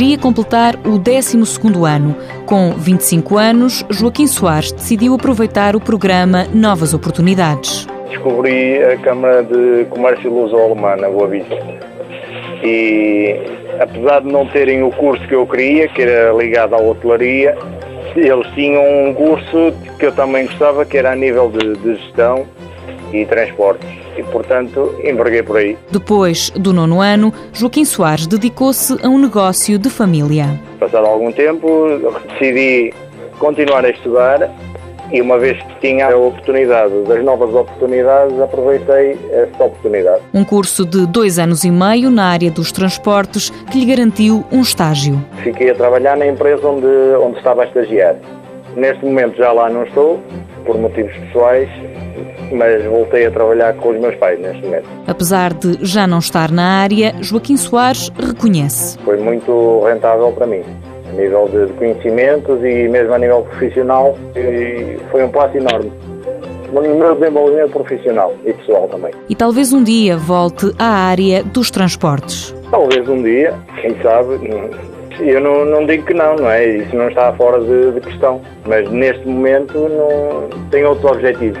queria completar o 12º ano. Com 25 anos, Joaquim Soares decidiu aproveitar o programa Novas Oportunidades. Descobri a Câmara de Comércio Luso-Alemã na Boa Vista. E apesar de não terem o curso que eu queria, que era ligado à hotelaria, eles tinham um curso que eu também gostava, que era a nível de, de gestão e transportes. E, portanto, enverguei por aí. Depois do nono ano, Joaquim Soares dedicou-se a um negócio de família. Passado algum tempo, decidi continuar a estudar e uma vez que tinha a oportunidade das novas oportunidades, aproveitei essa oportunidade. Um curso de dois anos e meio na área dos transportes que lhe garantiu um estágio. Fiquei a trabalhar na empresa onde, onde estava a estagiar. Neste momento já lá não estou, por motivos pessoais, mas voltei a trabalhar com os meus pais neste momento. Apesar de já não estar na área, Joaquim Soares reconhece. Foi muito rentável para mim, a nível de conhecimentos e mesmo a nível profissional, foi um passo enorme no meu desenvolvimento profissional e pessoal também. E talvez um dia volte à área dos transportes. Talvez um dia, quem sabe, eu não, não, digo que não, não é? Isso não está fora de, de questão. Mas neste momento não tenho outros objetivos.